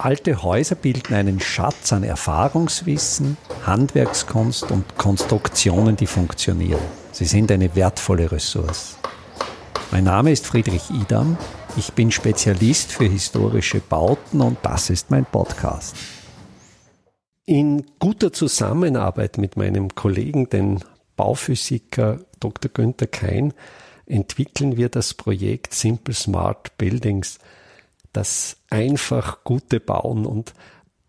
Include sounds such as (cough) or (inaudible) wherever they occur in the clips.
Alte Häuser bilden einen Schatz an Erfahrungswissen, Handwerkskunst und Konstruktionen, die funktionieren. Sie sind eine wertvolle Ressource. Mein Name ist Friedrich Idam. Ich bin Spezialist für historische Bauten und das ist mein Podcast. In guter Zusammenarbeit mit meinem Kollegen, den Bauphysiker Dr. Günther Kein, entwickeln wir das Projekt Simple Smart Buildings – das einfach gute Bauen. Und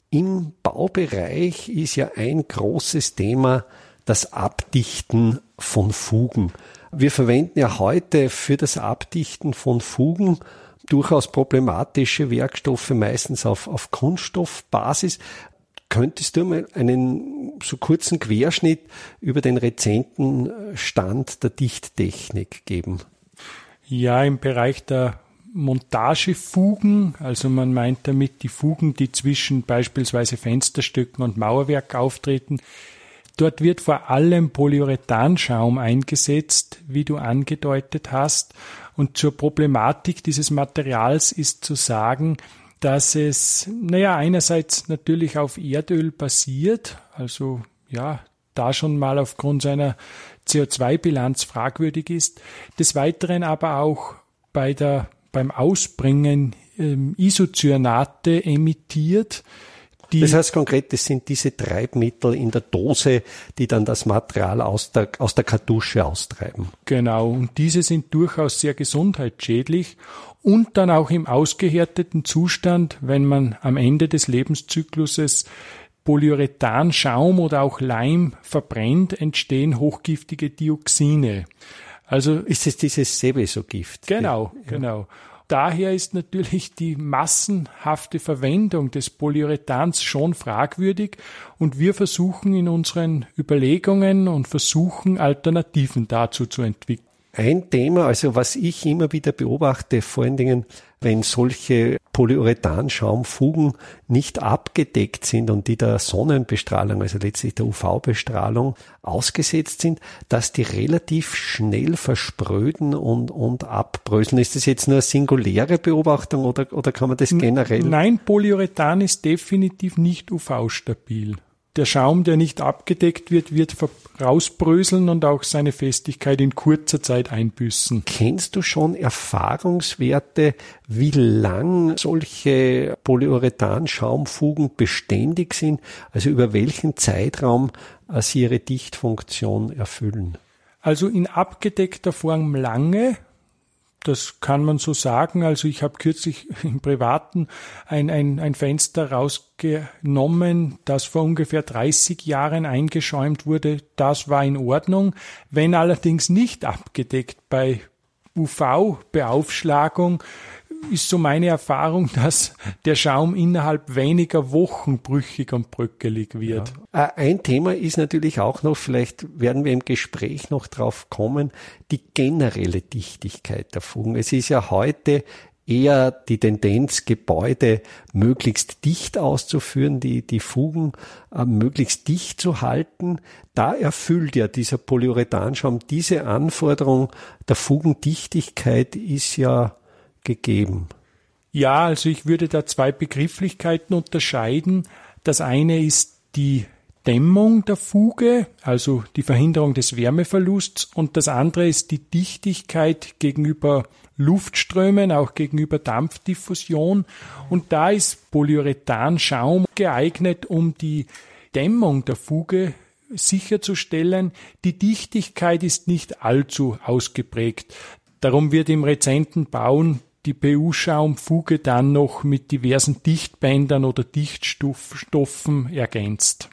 im Baubereich ist ja ein großes Thema das Abdichten von Fugen. Wir verwenden ja heute für das Abdichten von Fugen durchaus problematische Werkstoffe, meistens auf, auf Kunststoffbasis. Könntest du mal einen so kurzen Querschnitt über den rezenten Stand der Dichttechnik geben? Ja, im Bereich der Montagefugen, also man meint damit die Fugen, die zwischen beispielsweise Fensterstücken und Mauerwerk auftreten. Dort wird vor allem Polyurethanschaum eingesetzt, wie du angedeutet hast. Und zur Problematik dieses Materials ist zu sagen, dass es, naja, einerseits natürlich auf Erdöl basiert, also ja, da schon mal aufgrund seiner CO2-Bilanz fragwürdig ist, des Weiteren aber auch bei der beim Ausbringen ähm, Isocyanate emittiert. das heißt konkret, das sind diese Treibmittel in der Dose, die dann das Material aus der, aus der Kartusche austreiben. Genau, und diese sind durchaus sehr gesundheitsschädlich und dann auch im ausgehärteten Zustand, wenn man am Ende des Lebenszykluses Polyurethan, Schaum oder auch Leim verbrennt, entstehen hochgiftige Dioxine. Also ist es dieses Seveso-Gift? Genau, ja. genau. Daher ist natürlich die massenhafte Verwendung des Polyurethans schon fragwürdig und wir versuchen in unseren Überlegungen und versuchen Alternativen dazu zu entwickeln. Ein Thema, also was ich immer wieder beobachte, vor allen Dingen, wenn solche Polyurethanschaumfugen nicht abgedeckt sind und die der Sonnenbestrahlung, also letztlich der UV-Bestrahlung ausgesetzt sind, dass die relativ schnell verspröden und, und abbröseln. Ist das jetzt nur eine singuläre Beobachtung oder, oder kann man das generell? Nein, Polyurethan ist definitiv nicht UV-stabil der Schaum, der nicht abgedeckt wird, wird rausbröseln und auch seine Festigkeit in kurzer Zeit einbüßen. Kennst du schon Erfahrungswerte, wie lang solche Polyurethan-Schaumfugen beständig sind? Also über welchen Zeitraum äh, sie ihre Dichtfunktion erfüllen? Also in abgedeckter Form lange, das kann man so sagen. Also ich habe kürzlich (laughs) im Privaten ein, ein, ein Fenster rausgenommen, das vor ungefähr 30 Jahren eingeschäumt wurde. Das war in Ordnung. Wenn allerdings nicht abgedeckt bei UV-Beaufschlagung ist so meine Erfahrung, (laughs) dass der Schaum innerhalb weniger Wochen brüchig und bröckelig wird. Ja. Äh, ein Thema ist natürlich auch noch, vielleicht werden wir im Gespräch noch drauf kommen, die generelle Dichtigkeit der Fugen. Es ist ja heute eher die Tendenz, Gebäude möglichst dicht auszuführen, die, die Fugen äh, möglichst dicht zu halten. Da erfüllt ja dieser Polyurethanschaum diese Anforderung der Fugendichtigkeit ist ja gegeben? Ja, also ich würde da zwei Begrifflichkeiten unterscheiden. Das eine ist die Dämmung der Fuge, also die Verhinderung des Wärmeverlusts, und das andere ist die Dichtigkeit gegenüber Luftströmen, auch gegenüber Dampfdiffusion. Und da ist Polyurethanschaum geeignet, um die Dämmung der Fuge sicherzustellen. Die Dichtigkeit ist nicht allzu ausgeprägt. Darum wird im rezenten Bauen die PU-Schaumfuge dann noch mit diversen Dichtbändern oder Dichtstoffen ergänzt.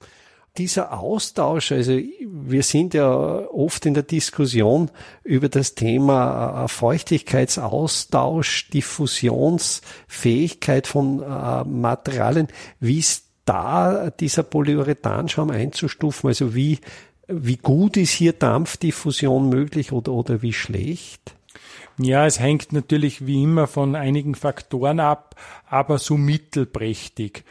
Dieser Austausch, also wir sind ja oft in der Diskussion über das Thema äh, Feuchtigkeitsaustausch, Diffusionsfähigkeit von äh, Materialien. Wie ist da dieser Polyurethanschaum einzustufen? Also wie, wie gut ist hier Dampfdiffusion möglich oder, oder wie schlecht? Ja, es hängt natürlich wie immer von einigen Faktoren ab, aber so mittelprächtig.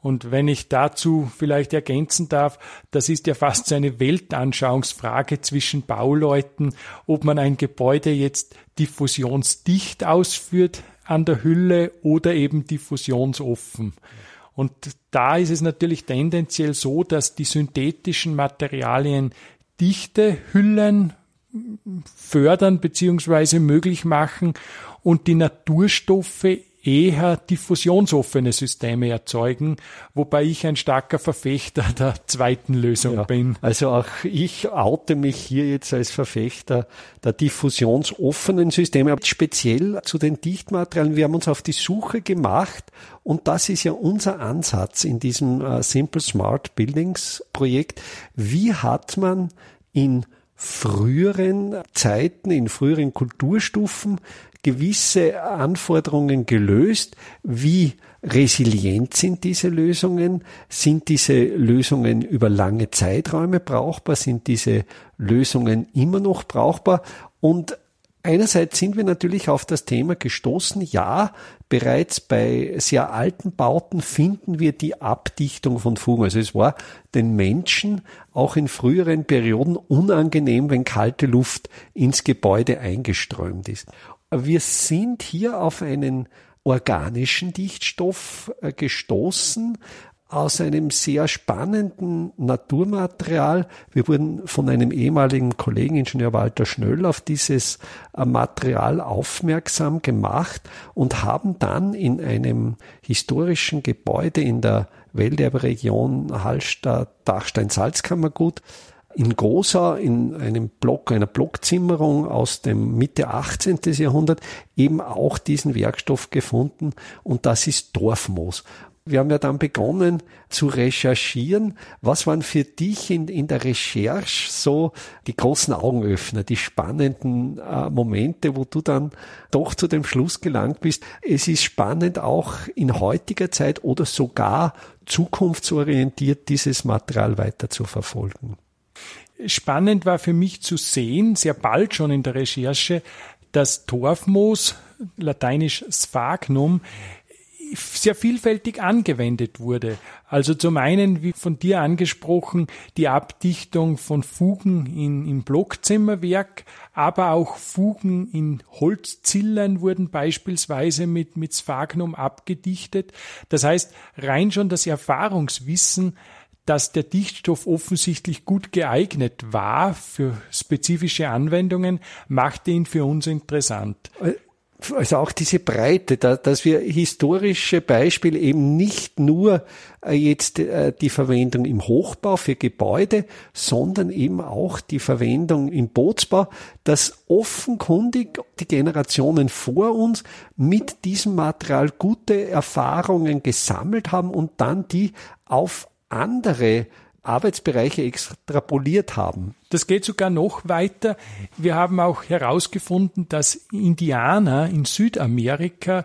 Und wenn ich dazu vielleicht ergänzen darf, das ist ja fast so eine Weltanschauungsfrage zwischen Bauleuten, ob man ein Gebäude jetzt diffusionsdicht ausführt an der Hülle oder eben diffusionsoffen. Und da ist es natürlich tendenziell so, dass die synthetischen Materialien dichte Hüllen fördern beziehungsweise möglich machen und die Naturstoffe eher diffusionsoffene Systeme erzeugen, wobei ich ein starker Verfechter (laughs) der zweiten Lösung ja, bin. Also auch ich oute mich hier jetzt als Verfechter der diffusionsoffenen Systeme, speziell zu den Dichtmaterialien. Wir haben uns auf die Suche gemacht und das ist ja unser Ansatz in diesem äh, Simple Smart Buildings Projekt. Wie hat man in früheren Zeiten, in früheren Kulturstufen gewisse Anforderungen gelöst. Wie resilient sind diese Lösungen? Sind diese Lösungen über lange Zeiträume brauchbar? Sind diese Lösungen immer noch brauchbar? Und Einerseits sind wir natürlich auf das Thema gestoßen. Ja, bereits bei sehr alten Bauten finden wir die Abdichtung von Fugen. Also es war den Menschen auch in früheren Perioden unangenehm, wenn kalte Luft ins Gebäude eingeströmt ist. Wir sind hier auf einen organischen Dichtstoff äh, gestoßen aus einem sehr spannenden Naturmaterial. Wir wurden von einem ehemaligen Kollegen, Ingenieur Walter Schnöll, auf dieses äh, Material aufmerksam gemacht und haben dann in einem historischen Gebäude in der Welterbe-Region Hallstatt-Dachstein-Salzkammergut in Gosau in einem Block, einer Blockzimmerung aus dem Mitte 18. Jahrhundert eben auch diesen Werkstoff gefunden und das ist Dorfmoos. Wir haben ja dann begonnen zu recherchieren. Was waren für dich in, in der Recherche so die großen Augenöffner, die spannenden äh, Momente, wo du dann doch zu dem Schluss gelangt bist? Es ist spannend auch in heutiger Zeit oder sogar zukunftsorientiert dieses Material weiter zu verfolgen. Spannend war für mich zu sehen, sehr bald schon in der Recherche, dass Torfmoos, lateinisch Sphagnum, sehr vielfältig angewendet wurde. Also zum einen, wie von dir angesprochen, die Abdichtung von Fugen in, im Blockzimmerwerk, aber auch Fugen in Holzzillern wurden beispielsweise mit, mit Sphagnum abgedichtet. Das heißt, rein schon das Erfahrungswissen dass der Dichtstoff offensichtlich gut geeignet war für spezifische Anwendungen, machte ihn für uns interessant. Also auch diese Breite, dass wir historische Beispiele eben nicht nur äh, jetzt äh, die Verwendung im Hochbau für Gebäude, sondern eben auch die Verwendung im Bootsbau, dass offenkundig die Generationen vor uns mit diesem Material gute Erfahrungen gesammelt haben und dann die auf andere Arbeitsbereiche extrapoliert haben. Das geht sogar noch weiter. Wir haben auch herausgefunden, dass Indianer in Südamerika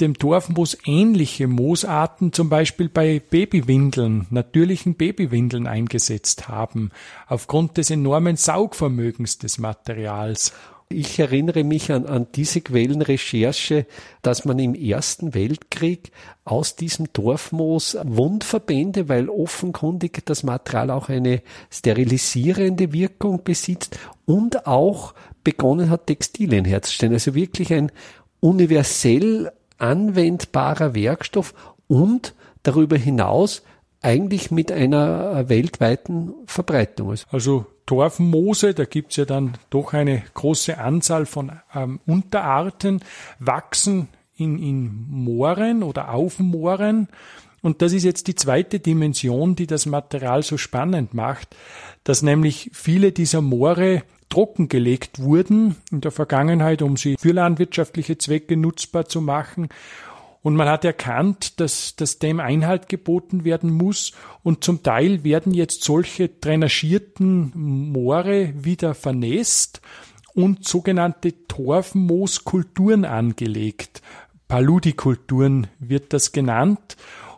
dem Dorfmoos ähnliche Moosarten zum Beispiel bei Babywindeln, natürlichen Babywindeln eingesetzt haben, aufgrund des enormen Saugvermögens des Materials. Ich erinnere mich an, an diese Quellenrecherche, dass man im Ersten Weltkrieg aus diesem Dorfmoos Wundverbände, weil offenkundig das Material auch eine sterilisierende Wirkung besitzt und auch begonnen hat, Textilien herzustellen. Also wirklich ein universell anwendbarer Werkstoff und darüber hinaus eigentlich mit einer weltweiten Verbreitung. Also Torfmoose, da gibt's ja dann doch eine große Anzahl von ähm, Unterarten, wachsen in, in Mooren oder auf Mooren. Und das ist jetzt die zweite Dimension, die das Material so spannend macht, dass nämlich viele dieser Moore trockengelegt wurden in der Vergangenheit, um sie für landwirtschaftliche Zwecke nutzbar zu machen und man hat erkannt, dass, dass dem Einhalt geboten werden muss. Und zum Teil werden jetzt solche drainagierten Moore wieder vernässt und sogenannte Torfmooskulturen angelegt. Paludikulturen wird das genannt.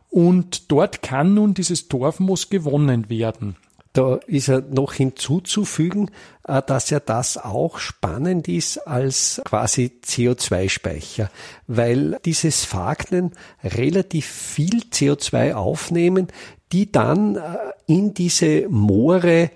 Und dort kann nun dieses Torfmoos gewonnen werden. Da ist ja noch hinzuzufügen, äh, dass ja das auch spannend ist als quasi CO2-Speicher, weil diese Sphagnien relativ viel CO2 aufnehmen, die dann äh, in diese Moore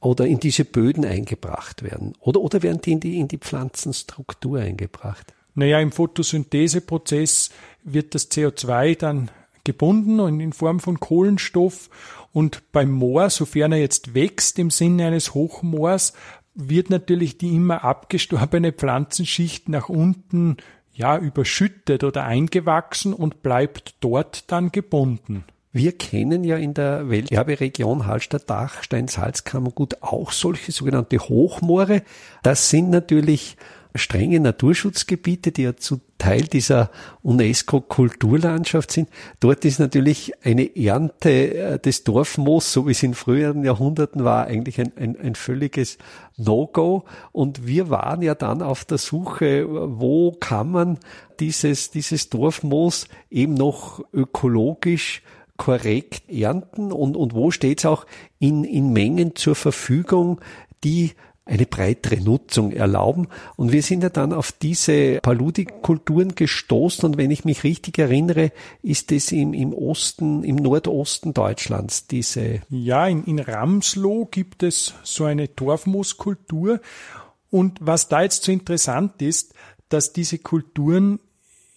oder in diese Böden eingebracht werden. Oder, oder werden die in, die in die Pflanzenstruktur eingebracht? Naja, im Photosyntheseprozess wird das CO2 dann gebunden und in Form von Kohlenstoff. Und beim Moor, sofern er jetzt wächst im Sinne eines Hochmoors, wird natürlich die immer abgestorbene Pflanzenschicht nach unten ja überschüttet oder eingewachsen und bleibt dort dann gebunden. Wir kennen ja in der Welterberegion Hallstatt-Dachstein-Salzkammergut auch solche sogenannte Hochmoore. Das sind natürlich strenge Naturschutzgebiete, die ja zu Teil dieser UNESCO-Kulturlandschaft sind. Dort ist natürlich eine Ernte äh, des Dorfmoos, so wie es in früheren Jahrhunderten war, eigentlich ein, ein, ein völliges No-Go. Und wir waren ja dann auf der Suche, wo kann man dieses, dieses Dorfmoos eben noch ökologisch korrekt ernten und, und wo steht es auch in, in Mengen zur Verfügung, die eine breitere Nutzung erlauben. Und wir sind ja dann auf diese Paludikulturen gestoßen. Und wenn ich mich richtig erinnere, ist es im, im Osten, im Nordosten Deutschlands diese. Ja, in, in Ramsloh gibt es so eine Torfmooskultur. Und was da jetzt so interessant ist, dass diese Kulturen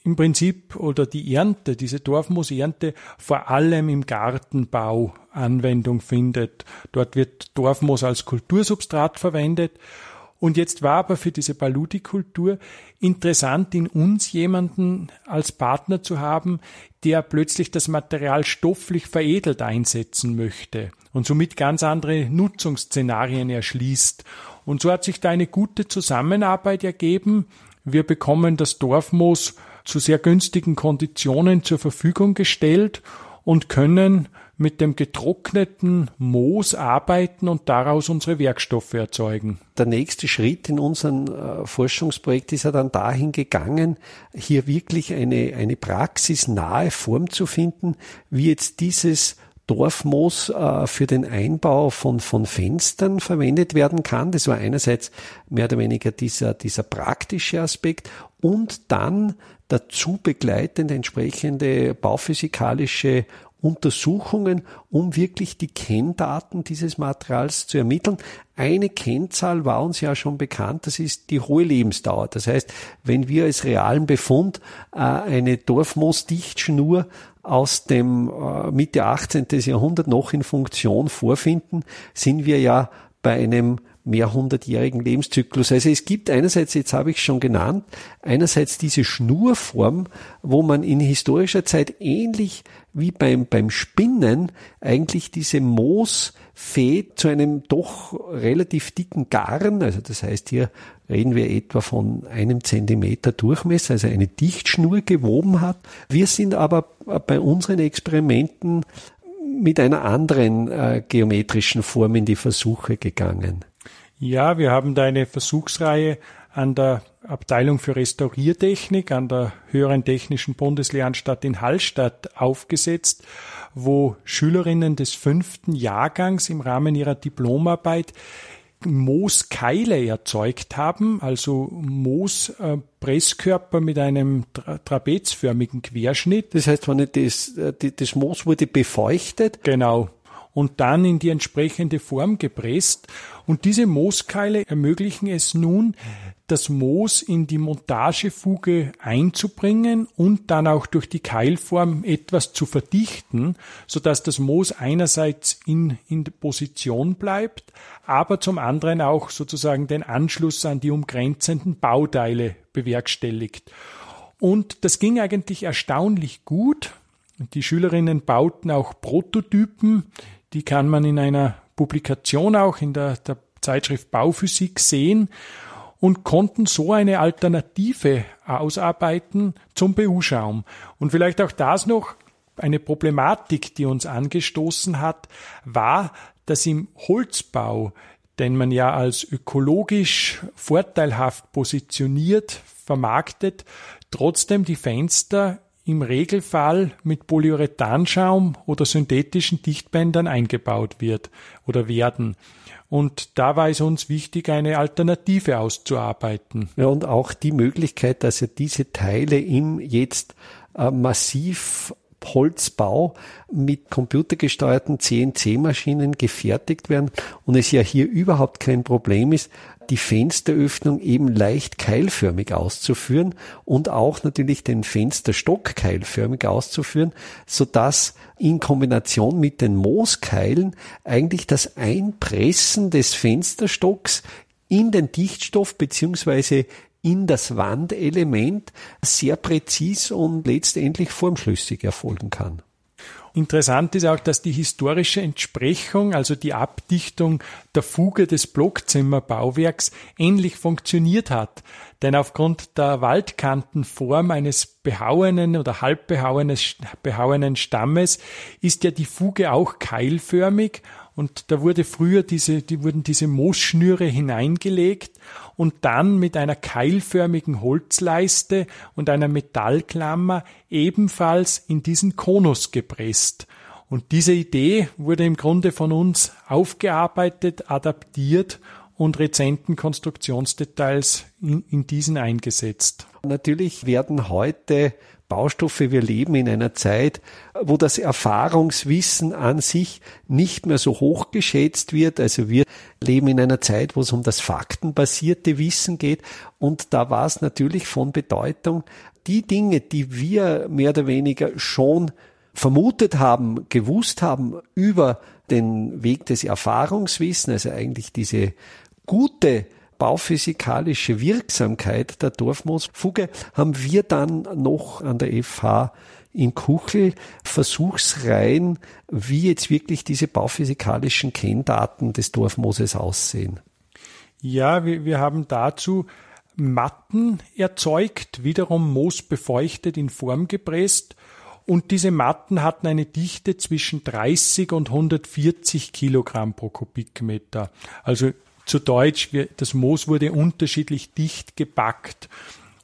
im Prinzip oder die Ernte, diese Dorfmoosernte vor allem im Gartenbau Anwendung findet. Dort wird Dorfmoos als Kultursubstrat verwendet. Und jetzt war aber für diese Baluti-Kultur interessant, in uns jemanden als Partner zu haben, der plötzlich das Material stofflich veredelt einsetzen möchte und somit ganz andere Nutzungsszenarien erschließt. Und so hat sich da eine gute Zusammenarbeit ergeben. Wir bekommen das Dorfmoos zu sehr günstigen Konditionen zur Verfügung gestellt und können mit dem getrockneten Moos arbeiten und daraus unsere Werkstoffe erzeugen. Der nächste Schritt in unserem äh, Forschungsprojekt ist ja dann dahin gegangen, hier wirklich eine, eine praxisnahe Form zu finden, wie jetzt dieses Dorfmoos äh, für den Einbau von, von Fenstern verwendet werden kann. Das war einerseits mehr oder weniger dieser, dieser praktische Aspekt und dann dazu begleitend entsprechende bauphysikalische Untersuchungen, um wirklich die Kenndaten dieses Materials zu ermitteln. Eine Kennzahl war uns ja schon bekannt, das ist die hohe Lebensdauer. Das heißt, wenn wir als realen Befund äh, eine Dorfmoosdichtschnur aus dem äh, Mitte 18. Jahrhundert noch in Funktion vorfinden, sind wir ja bei einem mehrhundertjährigen Lebenszyklus. Also es gibt einerseits, jetzt habe ich schon genannt, einerseits diese Schnurform, wo man in historischer Zeit ähnlich wie beim, beim Spinnen eigentlich diese Moosfee zu einem doch relativ dicken Garn, also das heißt hier reden wir etwa von einem Zentimeter Durchmesser, also eine Dichtschnur gewoben hat. Wir sind aber bei unseren Experimenten mit einer anderen äh, geometrischen Form in die Versuche gegangen. Ja, wir haben da eine Versuchsreihe an der Abteilung für Restauriertechnik an der Höheren Technischen Bundeslehranstalt in Hallstatt aufgesetzt, wo Schülerinnen des fünften Jahrgangs im Rahmen ihrer Diplomarbeit Mooskeile erzeugt haben, also Moospresskörper mit einem tra trapezförmigen Querschnitt. Das heißt, wenn das, äh, das Moos wurde befeuchtet. Genau und dann in die entsprechende Form gepresst. Und diese Mooskeile ermöglichen es nun, das Moos in die Montagefuge einzubringen und dann auch durch die Keilform etwas zu verdichten, so dass das Moos einerseits in, in Position bleibt, aber zum anderen auch sozusagen den Anschluss an die umgrenzenden Bauteile bewerkstelligt. Und das ging eigentlich erstaunlich gut. Die Schülerinnen bauten auch Prototypen, die kann man in einer Publikation auch in der, der Zeitschrift Bauphysik sehen und konnten so eine Alternative ausarbeiten zum BU-Schaum. Und vielleicht auch das noch, eine Problematik, die uns angestoßen hat, war, dass im Holzbau, den man ja als ökologisch vorteilhaft positioniert, vermarktet, trotzdem die Fenster im Regelfall mit Polyurethanschaum oder synthetischen Dichtbändern eingebaut wird oder werden. Und da war es uns wichtig, eine Alternative auszuarbeiten. Ja, und auch die Möglichkeit, dass ja diese Teile im jetzt äh, massiv Holzbau mit computergesteuerten CNC-Maschinen gefertigt werden und es ja hier überhaupt kein Problem ist, die Fensteröffnung eben leicht keilförmig auszuführen und auch natürlich den Fensterstock keilförmig auszuführen, so dass in Kombination mit den Mooskeilen eigentlich das Einpressen des Fensterstocks in den Dichtstoff beziehungsweise in das Wandelement sehr präzis und letztendlich formschlüssig erfolgen kann. Interessant ist auch, dass die historische Entsprechung, also die Abdichtung der Fuge des Blockzimmerbauwerks ähnlich funktioniert hat. Denn aufgrund der Waldkantenform eines behauenen oder halbbehauenen Stammes ist ja die Fuge auch keilförmig und da wurde früher diese, die wurden diese Moosschnüre hineingelegt und dann mit einer keilförmigen Holzleiste und einer Metallklammer ebenfalls in diesen Konus gepresst. Und diese Idee wurde im Grunde von uns aufgearbeitet, adaptiert und rezenten Konstruktionsdetails in, in diesen eingesetzt. Natürlich werden heute Baustoffe. Wir leben in einer Zeit, wo das Erfahrungswissen an sich nicht mehr so hoch geschätzt wird. Also wir leben in einer Zeit, wo es um das faktenbasierte Wissen geht. Und da war es natürlich von Bedeutung, die Dinge, die wir mehr oder weniger schon vermutet haben, gewusst haben über den Weg des Erfahrungswissens, also eigentlich diese gute bauphysikalische Wirksamkeit der Dorfmoosfuge haben wir dann noch an der FH in Kuchel Versuchsreihen, wie jetzt wirklich diese bauphysikalischen Kenndaten des Dorfmooses aussehen. Ja, wir, wir haben dazu Matten erzeugt, wiederum moosbefeuchtet in Form gepresst. Und diese Matten hatten eine Dichte zwischen 30 und 140 Kilogramm pro Kubikmeter. Also zu Deutsch, das Moos wurde unterschiedlich dicht gebackt.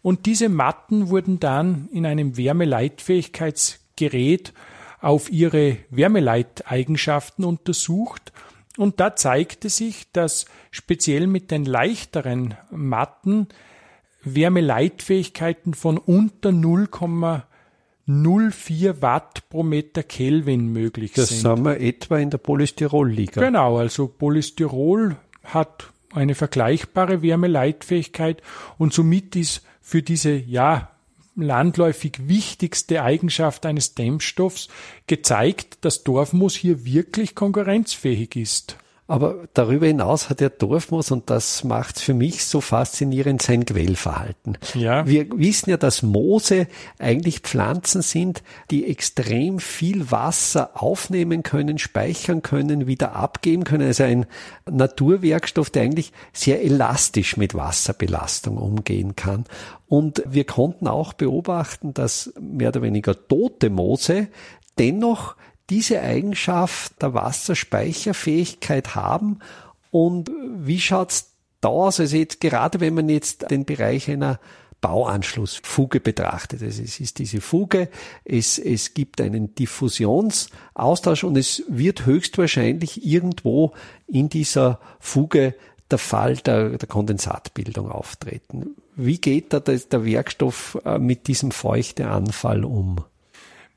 Und diese Matten wurden dann in einem Wärmeleitfähigkeitsgerät auf ihre Wärmeleiteigenschaften untersucht. Und da zeigte sich, dass speziell mit den leichteren Matten Wärmeleitfähigkeiten von unter 0,04 Watt pro Meter Kelvin möglich das sind. Das sind wir etwa in der Polystyrol-Liga. Genau, also Polystyrol hat eine vergleichbare Wärmeleitfähigkeit und somit ist für diese, ja, landläufig wichtigste Eigenschaft eines Dämmstoffs gezeigt, dass Dorfmoos hier wirklich konkurrenzfähig ist. Aber darüber hinaus hat der Dorfmoos, und das macht für mich so faszinierend, sein Quellverhalten. Ja. Wir wissen ja, dass Moose eigentlich Pflanzen sind, die extrem viel Wasser aufnehmen können, speichern können, wieder abgeben können. Also ein Naturwerkstoff, der eigentlich sehr elastisch mit Wasserbelastung umgehen kann. Und wir konnten auch beobachten, dass mehr oder weniger tote Moose dennoch diese Eigenschaft der Wasserspeicherfähigkeit haben und wie schaut's da aus? Also jetzt gerade wenn man jetzt den Bereich einer Bauanschlussfuge betrachtet. Also es ist diese Fuge, es, es gibt einen Diffusionsaustausch und es wird höchstwahrscheinlich irgendwo in dieser Fuge der Fall der, der Kondensatbildung auftreten. Wie geht da der Werkstoff äh, mit diesem Feuchteanfall um?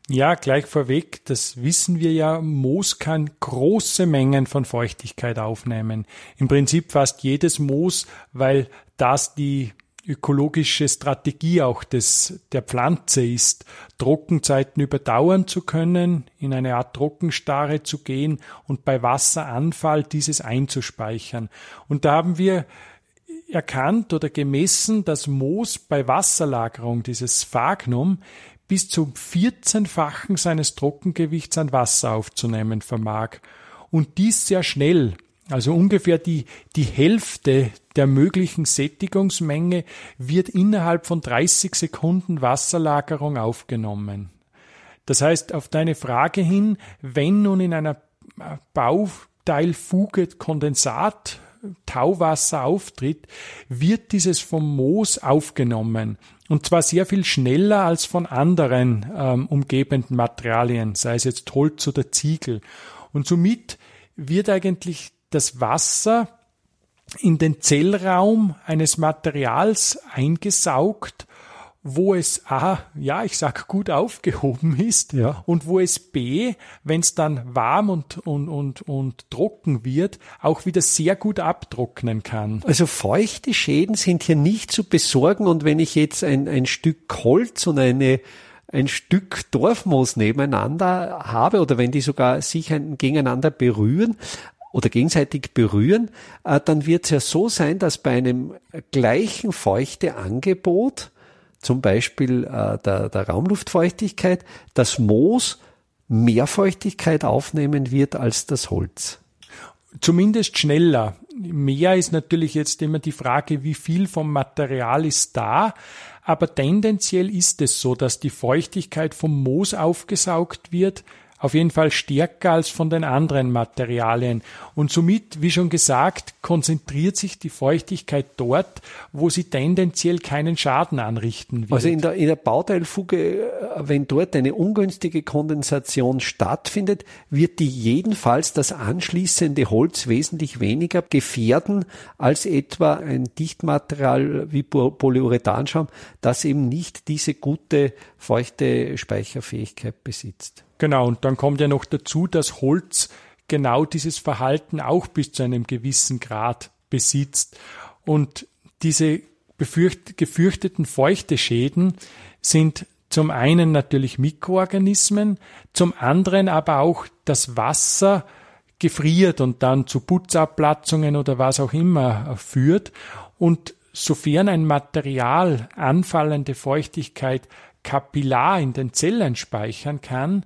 Ja, gleich vorweg, das wissen wir ja, Moos kann große Mengen von Feuchtigkeit aufnehmen. Im Prinzip fast jedes Moos, weil das die ökologische Strategie auch des, der Pflanze ist, Trockenzeiten überdauern zu können, in eine Art Trockenstarre zu gehen und bei Wasseranfall dieses einzuspeichern. Und da haben wir erkannt oder gemessen, dass Moos bei Wasserlagerung, dieses Sphagnum, bis zum 14-fachen seines Trockengewichts an Wasser aufzunehmen vermag. Und dies sehr schnell, also ungefähr die, die Hälfte der möglichen Sättigungsmenge wird innerhalb von 30 Sekunden Wasserlagerung aufgenommen. Das heißt, auf deine Frage hin, wenn nun in einer Bauteilfuge Kondensat Tauwasser auftritt, wird dieses vom Moos aufgenommen. Und zwar sehr viel schneller als von anderen ähm, umgebenden Materialien, sei es jetzt Holz oder Ziegel. Und somit wird eigentlich das Wasser in den Zellraum eines Materials eingesaugt wo es A, ja, ich sag gut aufgehoben ist ja. und wo es B, wenn es dann warm und, und, und, und trocken wird, auch wieder sehr gut abtrocknen kann. Also feuchte Schäden sind hier nicht zu besorgen und wenn ich jetzt ein, ein Stück Holz und eine ein Stück Dorfmoos nebeneinander habe oder wenn die sogar sich gegeneinander berühren, oder gegenseitig berühren, äh, dann wird es ja so sein, dass bei einem gleichen Feuchteangebot zum Beispiel äh, der, der Raumluftfeuchtigkeit, das Moos mehr Feuchtigkeit aufnehmen wird als das Holz. Zumindest schneller. Mehr ist natürlich jetzt immer die Frage, wie viel vom Material ist da. Aber tendenziell ist es so, dass die Feuchtigkeit vom Moos aufgesaugt wird, auf jeden Fall stärker als von den anderen Materialien. Und somit, wie schon gesagt, konzentriert sich die Feuchtigkeit dort, wo sie tendenziell keinen Schaden anrichten wird. Also in der, in der Bauteilfuge, wenn dort eine ungünstige Kondensation stattfindet, wird die jedenfalls das anschließende Holz wesentlich weniger gefährden als etwa ein Dichtmaterial wie Polyurethanschaum, das eben nicht diese gute feuchte Speicherfähigkeit besitzt. Genau, und dann kommt ja noch dazu, dass Holz genau dieses Verhalten auch bis zu einem gewissen Grad besitzt. Und diese befürcht, gefürchteten feuchte Schäden sind zum einen natürlich Mikroorganismen, zum anderen aber auch das Wasser gefriert und dann zu Putzabplatzungen oder was auch immer führt. Und sofern ein Material anfallende Feuchtigkeit kapillar in den Zellen speichern kann,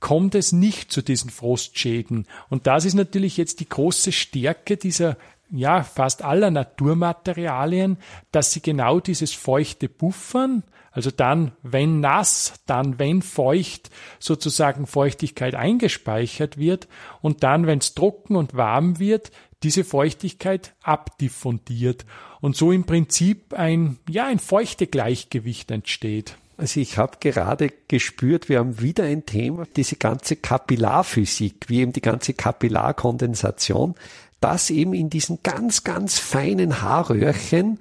kommt es nicht zu diesen Frostschäden. Und das ist natürlich jetzt die große Stärke dieser ja, fast aller Naturmaterialien, dass sie genau dieses feuchte Buffern, also dann, wenn nass, dann, wenn feucht, sozusagen Feuchtigkeit eingespeichert wird und dann, wenn es trocken und warm wird, diese Feuchtigkeit abdiffundiert und so im Prinzip ein, ja, ein feuchte Gleichgewicht entsteht. Also ich habe gerade gespürt, wir haben wieder ein Thema, diese ganze Kapillarphysik, wie eben die ganze Kapillarkondensation, dass eben in diesen ganz, ganz feinen Haarröhrchen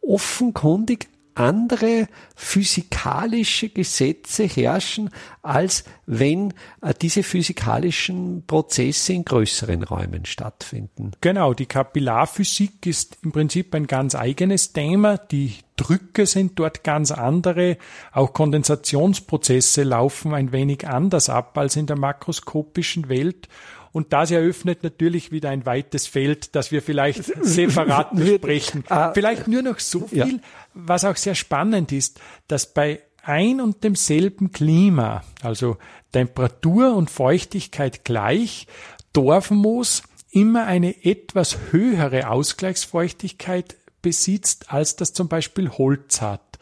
offenkundig andere physikalische Gesetze herrschen, als wenn äh, diese physikalischen Prozesse in größeren Räumen stattfinden. Genau, die Kapillarphysik ist im Prinzip ein ganz eigenes Thema. Die Drücke sind dort ganz andere. Auch Kondensationsprozesse laufen ein wenig anders ab als in der makroskopischen Welt. Und das eröffnet natürlich wieder ein weites Feld, das wir vielleicht (laughs) separat besprechen. Ah. vielleicht nur noch so viel, ja. was auch sehr spannend ist, dass bei ein und demselben Klima, also Temperatur und Feuchtigkeit gleich, Dorfmoos immer eine etwas höhere Ausgleichsfeuchtigkeit besitzt, als das zum Beispiel Holz hat.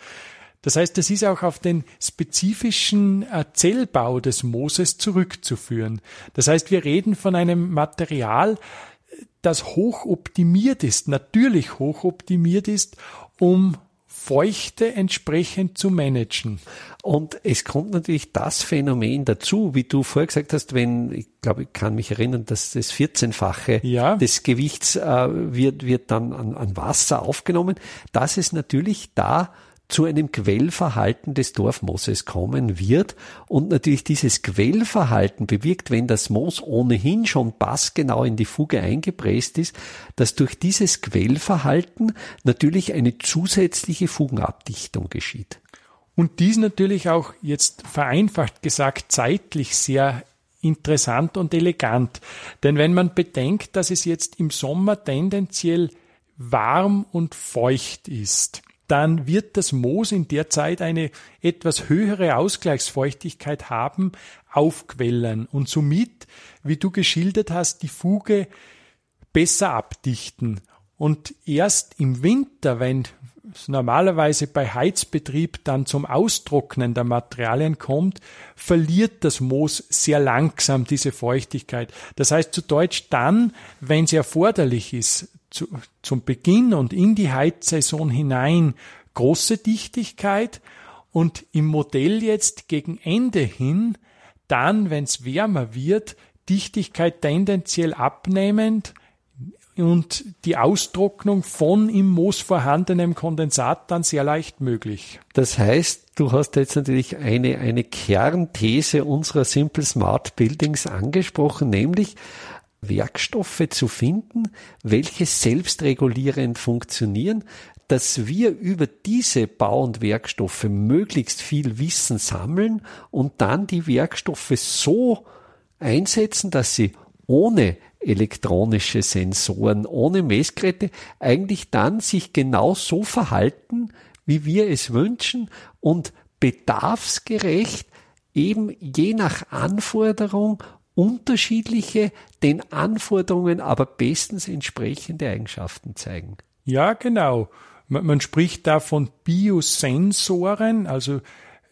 Das heißt, es ist auch auf den spezifischen äh, Zellbau des Mooses zurückzuführen. Das heißt, wir reden von einem Material, das hoch optimiert ist, natürlich hoch optimiert ist, um Feuchte entsprechend zu managen. Und es kommt natürlich das Phänomen dazu, wie du vorher gesagt hast, wenn, ich glaube, ich kann mich erinnern, dass das 14-fache ja. des Gewichts äh, wird, wird dann an, an Wasser aufgenommen, dass es natürlich da zu einem Quellverhalten des Dorfmooses kommen wird. Und natürlich dieses Quellverhalten bewirkt, wenn das Moos ohnehin schon passgenau in die Fuge eingepresst ist, dass durch dieses Quellverhalten natürlich eine zusätzliche Fugenabdichtung geschieht. Und dies natürlich auch jetzt vereinfacht gesagt zeitlich sehr interessant und elegant. Denn wenn man bedenkt, dass es jetzt im Sommer tendenziell warm und feucht ist, dann wird das Moos in der Zeit eine etwas höhere Ausgleichsfeuchtigkeit haben, aufquellen und somit, wie du geschildert hast, die Fuge besser abdichten. Und erst im Winter, wenn es normalerweise bei Heizbetrieb dann zum Austrocknen der Materialien kommt, verliert das Moos sehr langsam diese Feuchtigkeit. Das heißt zu Deutsch dann, wenn es erforderlich ist, zu, zum Beginn und in die Heizsaison hinein große Dichtigkeit und im Modell jetzt gegen Ende hin, dann, wenn es wärmer wird, Dichtigkeit tendenziell abnehmend, und die Austrocknung von im Moos vorhandenem Kondensat dann sehr leicht möglich. Das heißt, du hast jetzt natürlich eine, eine Kernthese unserer Simple Smart Buildings angesprochen, nämlich Werkstoffe zu finden, welche selbstregulierend funktionieren, dass wir über diese Bau- und Werkstoffe möglichst viel Wissen sammeln und dann die Werkstoffe so einsetzen, dass sie ohne elektronische Sensoren, ohne Messgeräte eigentlich dann sich genau so verhalten, wie wir es wünschen und bedarfsgerecht eben je nach Anforderung unterschiedliche, den Anforderungen aber bestens entsprechende Eigenschaften zeigen. Ja, genau. Man, man spricht da von Biosensoren, also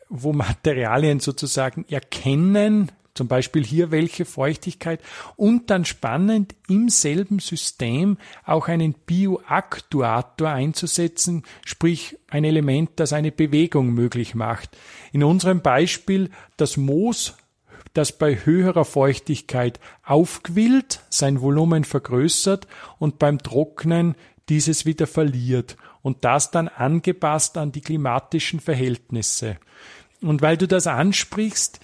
wo Materialien sozusagen erkennen, zum Beispiel hier welche Feuchtigkeit und dann spannend im selben System auch einen Bioaktuator einzusetzen, sprich ein Element, das eine Bewegung möglich macht. In unserem Beispiel das Moos das bei höherer Feuchtigkeit aufquillt, sein Volumen vergrößert und beim Trocknen dieses wieder verliert und das dann angepasst an die klimatischen Verhältnisse. Und weil du das ansprichst,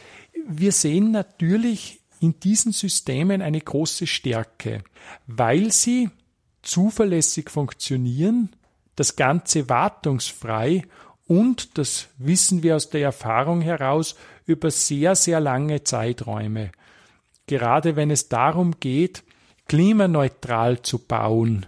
wir sehen natürlich in diesen Systemen eine große Stärke, weil sie zuverlässig funktionieren, das Ganze wartungsfrei und, das wissen wir aus der Erfahrung heraus, über sehr, sehr lange Zeiträume. Gerade wenn es darum geht, klimaneutral zu bauen,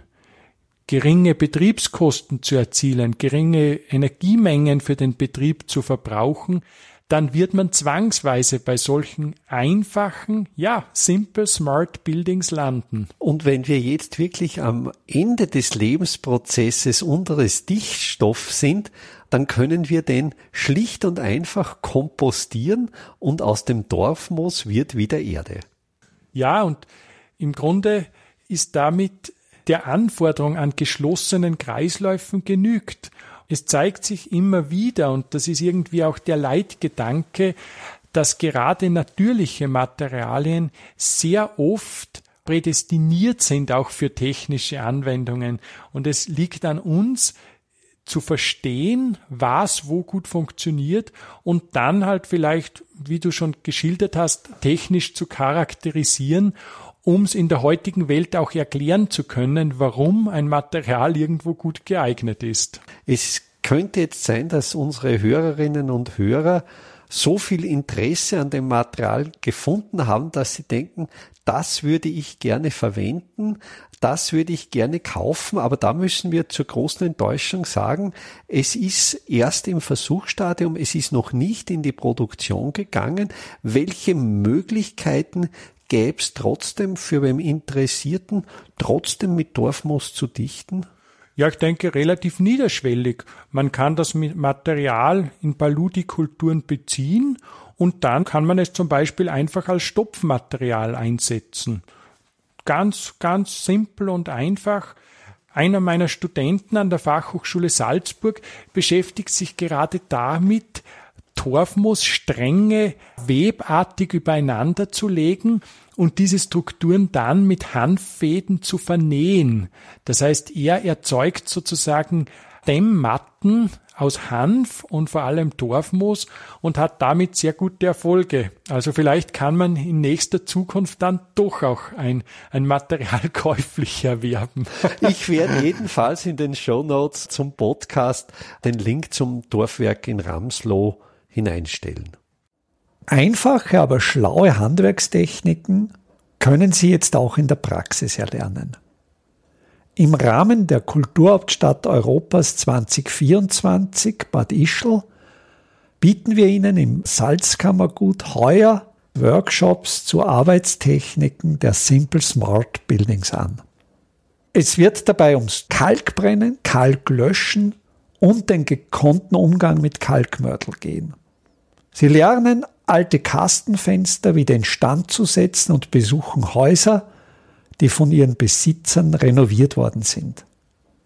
geringe Betriebskosten zu erzielen, geringe Energiemengen für den Betrieb zu verbrauchen, dann wird man zwangsweise bei solchen einfachen, ja, simple smart Buildings landen. Und wenn wir jetzt wirklich am Ende des Lebensprozesses unseres Dichtstoffs sind, dann können wir den schlicht und einfach kompostieren und aus dem Dorfmoos wird wieder Erde. Ja, und im Grunde ist damit der Anforderung an geschlossenen Kreisläufen genügt. Es zeigt sich immer wieder, und das ist irgendwie auch der Leitgedanke, dass gerade natürliche Materialien sehr oft prädestiniert sind auch für technische Anwendungen. Und es liegt an uns, zu verstehen, was wo gut funktioniert und dann halt vielleicht, wie du schon geschildert hast, technisch zu charakterisieren, um es in der heutigen Welt auch erklären zu können, warum ein Material irgendwo gut geeignet ist. Es könnte jetzt sein, dass unsere Hörerinnen und Hörer so viel Interesse an dem Material gefunden haben, dass sie denken, das würde ich gerne verwenden, das würde ich gerne kaufen, aber da müssen wir zur großen Enttäuschung sagen, es ist erst im Versuchsstadium, es ist noch nicht in die Produktion gegangen. Welche Möglichkeiten gäbe es trotzdem für den Interessierten, trotzdem mit Dorfmoos zu dichten? Ja, ich denke relativ niederschwellig. Man kann das Material in Paludikulturen beziehen und dann kann man es zum Beispiel einfach als Stopfmaterial einsetzen. Ganz, ganz simpel und einfach. Einer meiner Studenten an der Fachhochschule Salzburg beschäftigt sich gerade damit, Torfmoos-Stränge webartig übereinander zu legen und diese Strukturen dann mit Hanffäden zu vernähen. Das heißt, er erzeugt sozusagen Dämmmatten aus Hanf und vor allem Torfmoos und hat damit sehr gute Erfolge. Also vielleicht kann man in nächster Zukunft dann doch auch ein, ein Material (laughs) käuflich erwerben. Ich werde jedenfalls in den Show Notes zum Podcast den Link zum Dorfwerk in Ramsloh hineinstellen. Einfache, aber schlaue Handwerkstechniken können Sie jetzt auch in der Praxis erlernen. Im Rahmen der Kulturhauptstadt Europas 2024 Bad Ischl bieten wir Ihnen im Salzkammergut heuer Workshops zu Arbeitstechniken der Simple Smart Buildings an. Es wird dabei ums Kalkbrennen, Kalklöschen und den gekonnten Umgang mit Kalkmörtel gehen. Sie lernen alte Kastenfenster wieder instand zu setzen und besuchen Häuser, die von ihren Besitzern renoviert worden sind.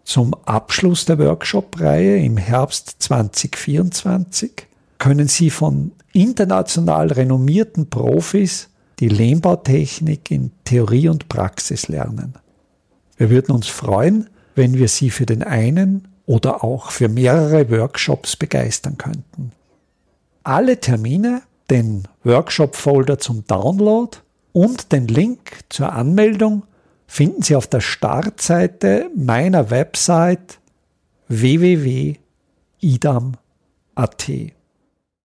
Zum Abschluss der Workshop-Reihe im Herbst 2024 können Sie von international renommierten Profis die Lehmbautechnik in Theorie und Praxis lernen. Wir würden uns freuen, wenn wir Sie für den einen oder auch für mehrere Workshops begeistern könnten. Alle Termine, den Workshop-Folder zum Download und den Link zur Anmeldung finden Sie auf der Startseite meiner Website www.idam.at.